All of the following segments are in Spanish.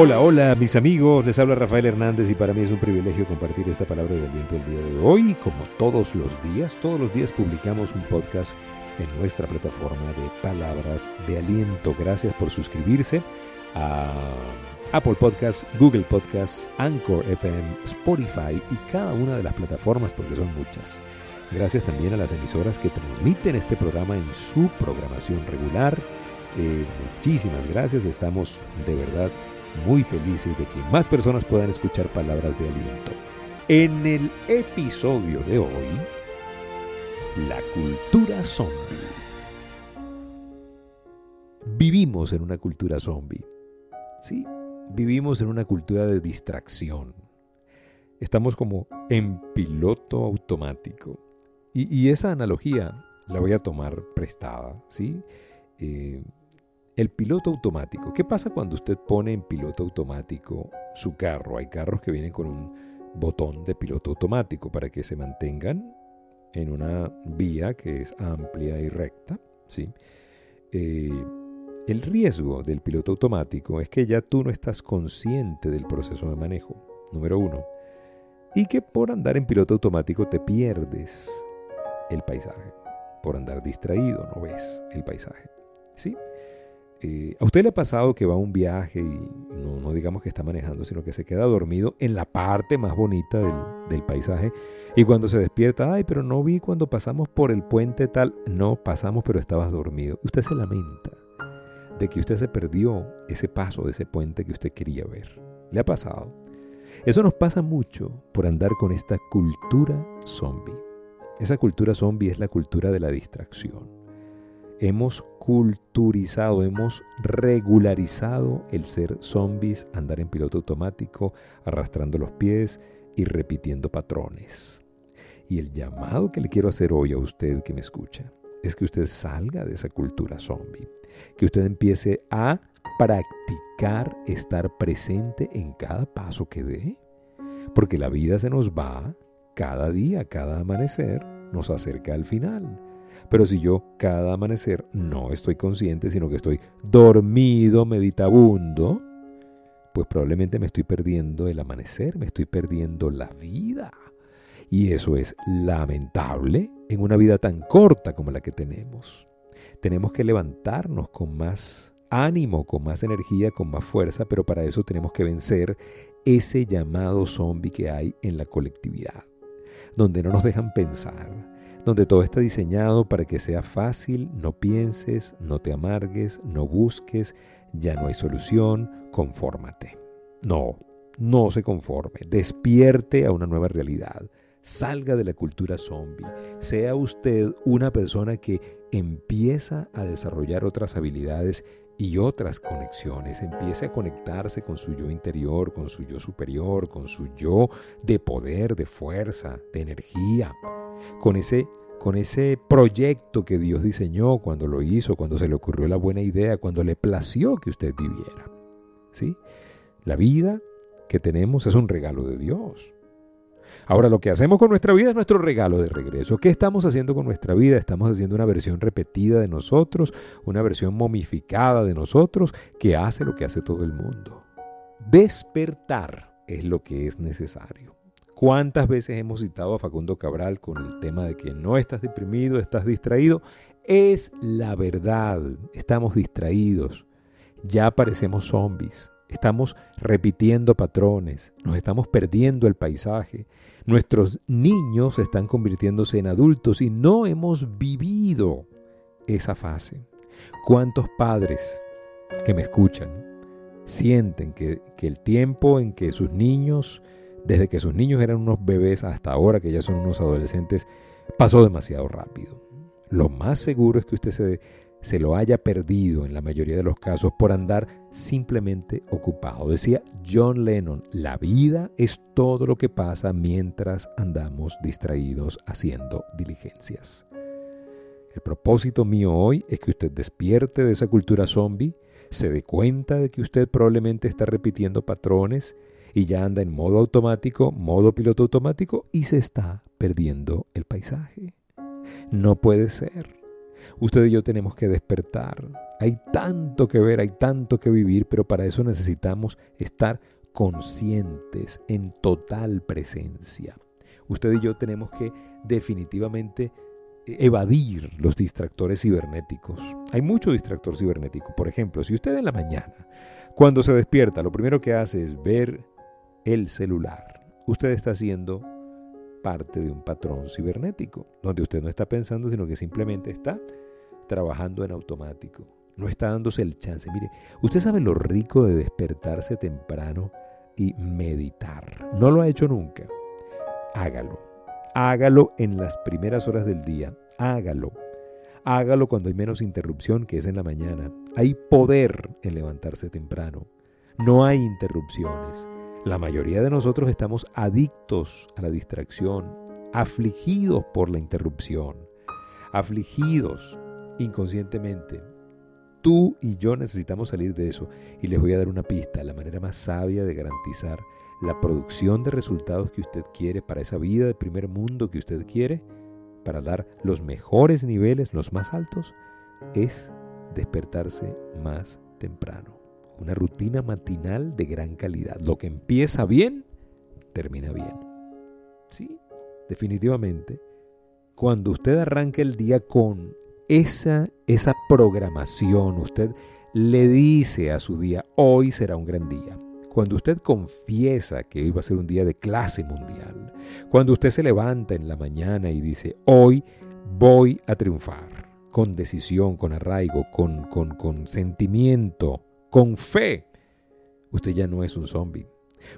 Hola, hola mis amigos, les habla Rafael Hernández y para mí es un privilegio compartir esta palabra de aliento el día de hoy. Como todos los días, todos los días publicamos un podcast en nuestra plataforma de palabras de aliento. Gracias por suscribirse a Apple Podcasts, Google Podcasts, Anchor FM, Spotify y cada una de las plataformas porque son muchas. Gracias también a las emisoras que transmiten este programa en su programación regular. Eh, muchísimas gracias, estamos de verdad muy felices de que más personas puedan escuchar palabras de aliento. En el episodio de hoy, la cultura zombie. Vivimos en una cultura zombie. Sí, vivimos en una cultura de distracción. Estamos como en piloto automático. Y, esa analogía la voy a tomar prestada, ¿sí? Eh, el piloto automático. ¿Qué pasa cuando usted pone en piloto automático su carro? Hay carros que vienen con un botón de piloto automático para que se mantengan en una vía que es amplia y recta. ¿sí? Eh, el riesgo del piloto automático es que ya tú no estás consciente del proceso de manejo, número uno, y que por andar en piloto automático te pierdes el paisaje. Por andar distraído no ves el paisaje. ¿sí? Eh, ¿A usted le ha pasado que va a un viaje y no, digamos que está manejando, sino que se queda dormido en la parte más bonita del, paisaje y cuando se despierta, ay, pero no vi cuando pasamos por el puente tal, no pasamos pero estabas dormido. Usted se lamenta de que usted se perdió ese paso de ese puente que usted quería ver. ¿Le ha pasado? Eso nos pasa mucho por andar con esta cultura zombie. Esa cultura zombie es la cultura de la distracción hemos culturizado, hemos regularizado el ser zombies, andar en piloto automático, arrastrando los pies y repitiendo patrones. Y el llamado que le quiero hacer hoy a usted que me escucha es que usted salga de esa cultura zombie, que usted empiece a practicar estar presente en cada paso que dé, porque la vida se nos va cada día, cada amanecer, nos acerca al final. Pero si yo cada amanecer no estoy consciente, sino que estoy dormido, meditabundo, pues probablemente me estoy perdiendo el amanecer, me estoy perdiendo la vida. Y eso es lamentable en una vida tan corta como la que tenemos. Tenemos que levantarnos con más ánimo, con más energía, con más fuerza, pero para eso tenemos que vencer ese llamado zombie que hay en la colectividad, donde no nos dejan pensar, donde todo está diseñado para que sea fácil, no pienses, no te amargues, no busques, ya no hay solución, confórmate. No, no se conforme, despierte a una nueva realidad, salga de la cultura zombie, sea usted una persona que empieza a desarrollar otras habilidades y otras conexiones, empiece a conectarse con su yo interior, con su yo superior, con su yo de poder, de fuerza, de energía con ese, con ese proyecto que Dios diseñó cuando lo hizo, cuando se le ocurrió la buena idea, cuando le plació que usted viviera. ¿Sí? La vida que tenemos es un regalo de Dios. Ahora, lo que hacemos con nuestra vida es nuestro regalo de regreso. ¿Qué estamos haciendo con nuestra vida? Estamos haciendo una versión repetida de nosotros, una versión momificada de nosotros que hace lo que hace todo el mundo. Despertar es lo que es necesario. ¿Cuántas veces hemos citado a Facundo Cabral con el tema de que no estás deprimido, estás distraído? Es la verdad, estamos distraídos, ya parecemos zombies, estamos repitiendo patrones, nos estamos perdiendo el paisaje, nuestros niños están convirtiéndose en adultos y no hemos vivido esa fase. ¿Cuántos padres que me escuchan sienten que, el tiempo en que sus niños desde que sus niños eran unos bebés hasta ahora que ya son unos adolescentes, pasó demasiado rápido. Lo más seguro es que usted se, se lo haya perdido en la mayoría de los casos por andar simplemente ocupado. Decía John Lennon, la vida es todo lo que pasa mientras andamos distraídos haciendo diligencias. El propósito mío hoy es que usted despierte de esa cultura zombie, se dé cuenta de que usted probablemente está repitiendo patrones y ya anda en modo automático, modo piloto automático y se está perdiendo el paisaje. No puede ser. Usted y yo tenemos que despertar. Hay tanto que ver, hay tanto que vivir, pero para eso necesitamos estar conscientes, en total presencia. Usted y yo tenemos que definitivamente evadir los distractores cibernéticos. Hay mucho distractor cibernético. Por ejemplo, si usted en la mañana, cuando se despierta, lo primero que hace es ver el celular, usted está haciendo parte de un patrón cibernético, donde usted no está pensando, sino que simplemente está trabajando en automático. No está dándose el chance. Mire, usted sabe lo rico de despertarse temprano y meditar. No lo ha hecho nunca. Hágalo. Hágalo en las primeras horas del día. Hágalo. Hágalo cuando hay menos interrupción, que es en la mañana. Hay poder en levantarse temprano. No hay interrupciones. La mayoría de nosotros estamos adictos a la distracción, afligidos por la interrupción, afligidos inconscientemente. Tú y yo necesitamos salir de eso y les voy a dar una pista, la manera más sabia de garantizar la producción de resultados que usted quiere para esa vida de primer mundo que usted quiere, para dar los mejores niveles, los más altos, es despertarse más temprano. Una rutina matinal de gran calidad. Lo que empieza bien, termina bien. Sí, definitivamente. Cuando usted arranca el día con esa, esa programación, usted le dice a su día, hoy será un gran día. Cuando usted confiesa que hoy va a ser un día de clase mundial, cuando usted se levanta en la mañana y dice, hoy voy a triunfar, con decisión, con arraigo, con, con, con sentimiento, con fe, usted ya no es un zombie.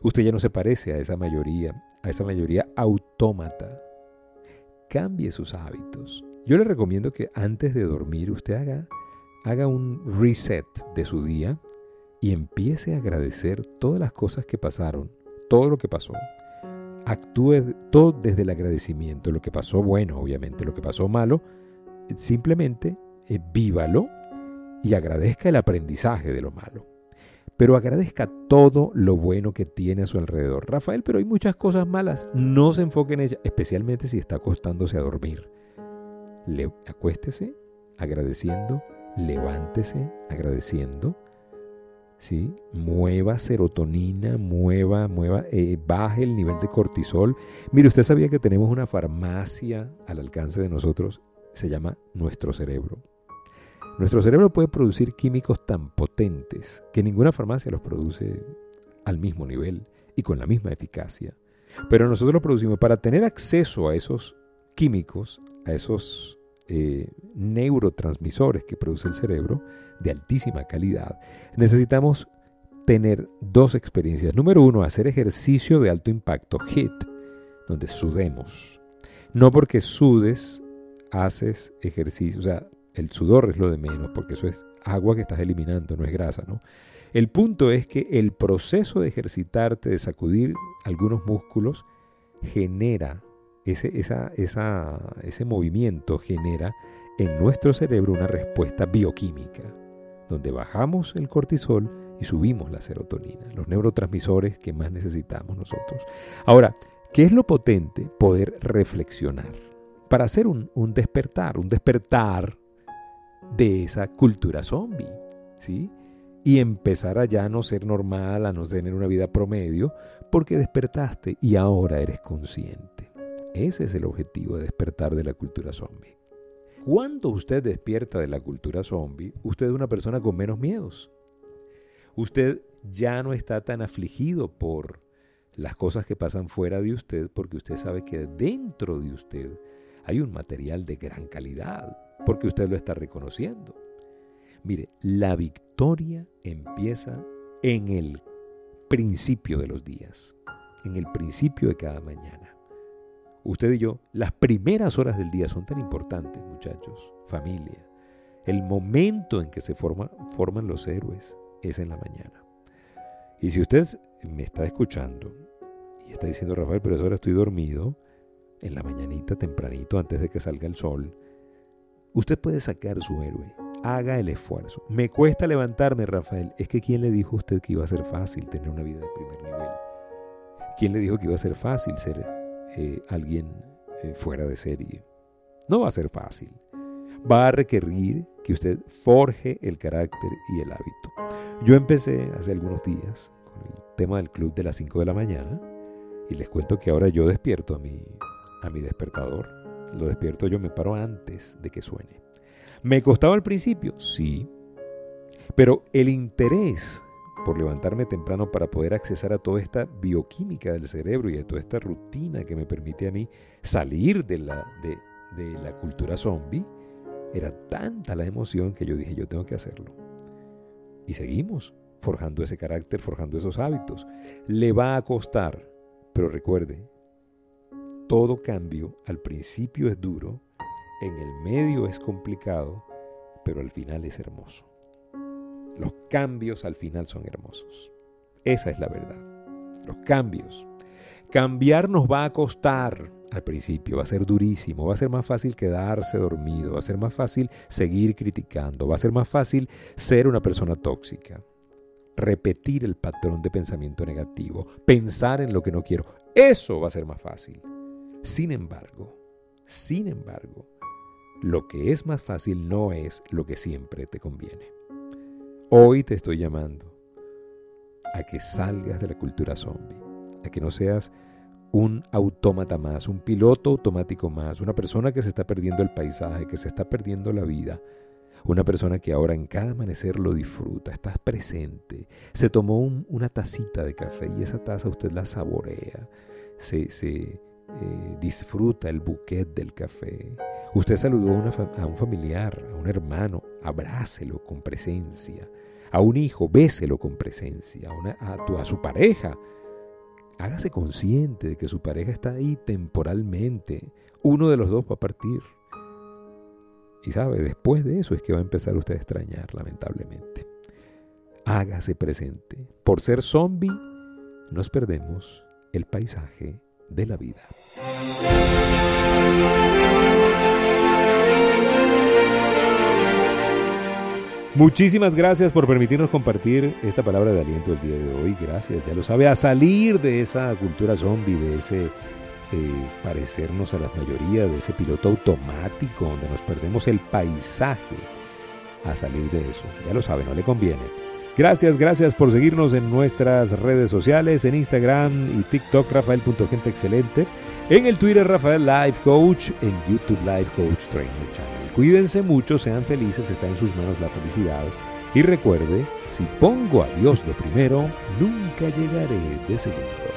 Usted ya no se parece a esa mayoría, a esa mayoría autómata. Cambie sus hábitos. Yo le recomiendo que antes de dormir usted haga, haga un reset de su día y empiece a agradecer todas las cosas que pasaron, todo lo que pasó. Actúe todo desde el agradecimiento, lo que pasó bueno, obviamente, lo que pasó malo, simplemente eh, vívalo y agradezca el aprendizaje de lo malo. Pero agradezca todo lo bueno que tiene a su alrededor. Rafael, pero hay muchas cosas malas. No se enfoque en ellas, especialmente si está acostándose a dormir acuéstese agradeciendo, levántese agradeciendo, ¿sí? mueva serotonina, mueva, mueva, eh, baje el nivel de cortisol. Mire, usted sabía que tenemos una farmacia al alcance de nosotros, se llama nuestro cerebro. Nuestro cerebro puede producir químicos tan potentes que ninguna farmacia los produce al mismo nivel y con la misma eficacia. Pero nosotros lo producimos para tener acceso a esos químicos, a esos eh, neurotransmisores que produce el cerebro de altísima calidad, necesitamos tener dos experiencias. Número uno, hacer ejercicio de alto impacto, HIT, donde sudemos. No porque sudes, haces ejercicio. El sudor es lo de menos, porque eso es agua que estás eliminando, no es grasa, ¿no? El punto es que el proceso de ejercitarte, de sacudir algunos músculos, genera ese, ese movimiento genera en nuestro cerebro una respuesta bioquímica, donde bajamos el cortisol y subimos la serotonina, los neurotransmisores que más necesitamos nosotros. Ahora, ¿qué es lo potente? Poder reflexionar para hacer un, un despertar, un despertar de esa cultura zombie, ¿sí? Y empezar a ya no ser normal, a no tener una vida promedio, porque despertaste y ahora eres consciente. Ese es el objetivo de despertar de la cultura zombie. Cuando usted despierta de la cultura zombie, usted es una persona con menos miedos. Usted ya no está tan afligido por las cosas que pasan fuera de usted porque usted sabe que dentro de usted hay un material de gran calidad, porque usted lo está reconociendo. Mire, la victoria empieza en el principio de los días, en el principio de cada mañana usted y yo, las primeras horas del día son tan importantes, muchachos, familia. El momento en que se forman los héroes es en la mañana. Y si usted me está escuchando y está diciendo, Rafael, pero ahora estoy dormido, en la mañanita tempranito, antes de que salga el sol, usted puede sacar su héroe. Haga el esfuerzo. Me cuesta levantarme, Rafael. Es que ¿quién le dijo a usted que iba a ser fácil tener una vida de primer nivel? ¿Quién le dijo que iba a ser fácil ser eh, alguien eh, fuera de serie. No va a ser fácil. va a requerir que usted forje el carácter y el hábito. Yo empecé hace algunos días con el tema del club de las 5 de la mañana y les cuento que ahora yo despierto a mi, a mi despertador. Lo despierto yo, me paro antes de que suene. ¿Me costaba al principio? Sí. Pero el interés por levantarme temprano para poder accesar a toda esta bioquímica del cerebro y a toda esta rutina que me permite a mí salir de la, de, de la cultura zombie, era tanta la emoción que yo dije, yo tengo que hacerlo. Y seguimos forjando ese carácter, forjando esos hábitos. Le va a costar, pero recuerde, todo cambio al principio es duro, en el medio es complicado, pero al final es hermoso. Los cambios al final son hermosos. Esa es la verdad. Los cambios. Cambiar nos va a costar al principio, va a ser durísimo, va a ser más fácil quedarse dormido, va a ser más fácil seguir criticando, va a ser más fácil ser una persona tóxica, repetir el patrón de pensamiento negativo, pensar en lo que no quiero. Eso va a ser más fácil. Sin embargo, sin embargo, lo que es más fácil no es lo que siempre te conviene. Hoy te estoy llamando a que salgas de la cultura zombie, a que no seas un autómata más, un piloto automático más, una persona que se está perdiendo el paisaje, que se está perdiendo la vida, una persona que ahora en cada amanecer lo disfruta, estás presente, se tomó una tacita de café y esa taza usted la saborea, se, eh, disfruta el buquet del café, usted saludó a, a un familiar, a un hermano, abrácelo con presencia, a un hijo, béselo con presencia, a, a, su pareja. Hágase consciente de que su pareja está ahí temporalmente. Uno de los dos va a partir. Y sabe, después de eso es que va a empezar usted a extrañar, lamentablemente. Hágase presente. Por ser zombie, nos perdemos el paisaje de la vida. Muchísimas gracias por permitirnos compartir esta palabra de aliento el día de hoy. Gracias, ya lo sabe, a salir de esa cultura zombie, de ese eh, parecernos a la mayoría, de ese piloto automático donde nos perdemos el paisaje. A salir de eso, ya lo sabe, no le conviene. Gracias, gracias por seguirnos en nuestras redes sociales, en Instagram y TikTok, Rafael.genteexcelente, en el Twitter Rafael Life Coach, en YouTube Life Coach Trainer Channel. Cuídense mucho, sean felices, está en sus manos la felicidad. Y recuerde, si pongo a Dios de primero, nunca llegaré de segundo.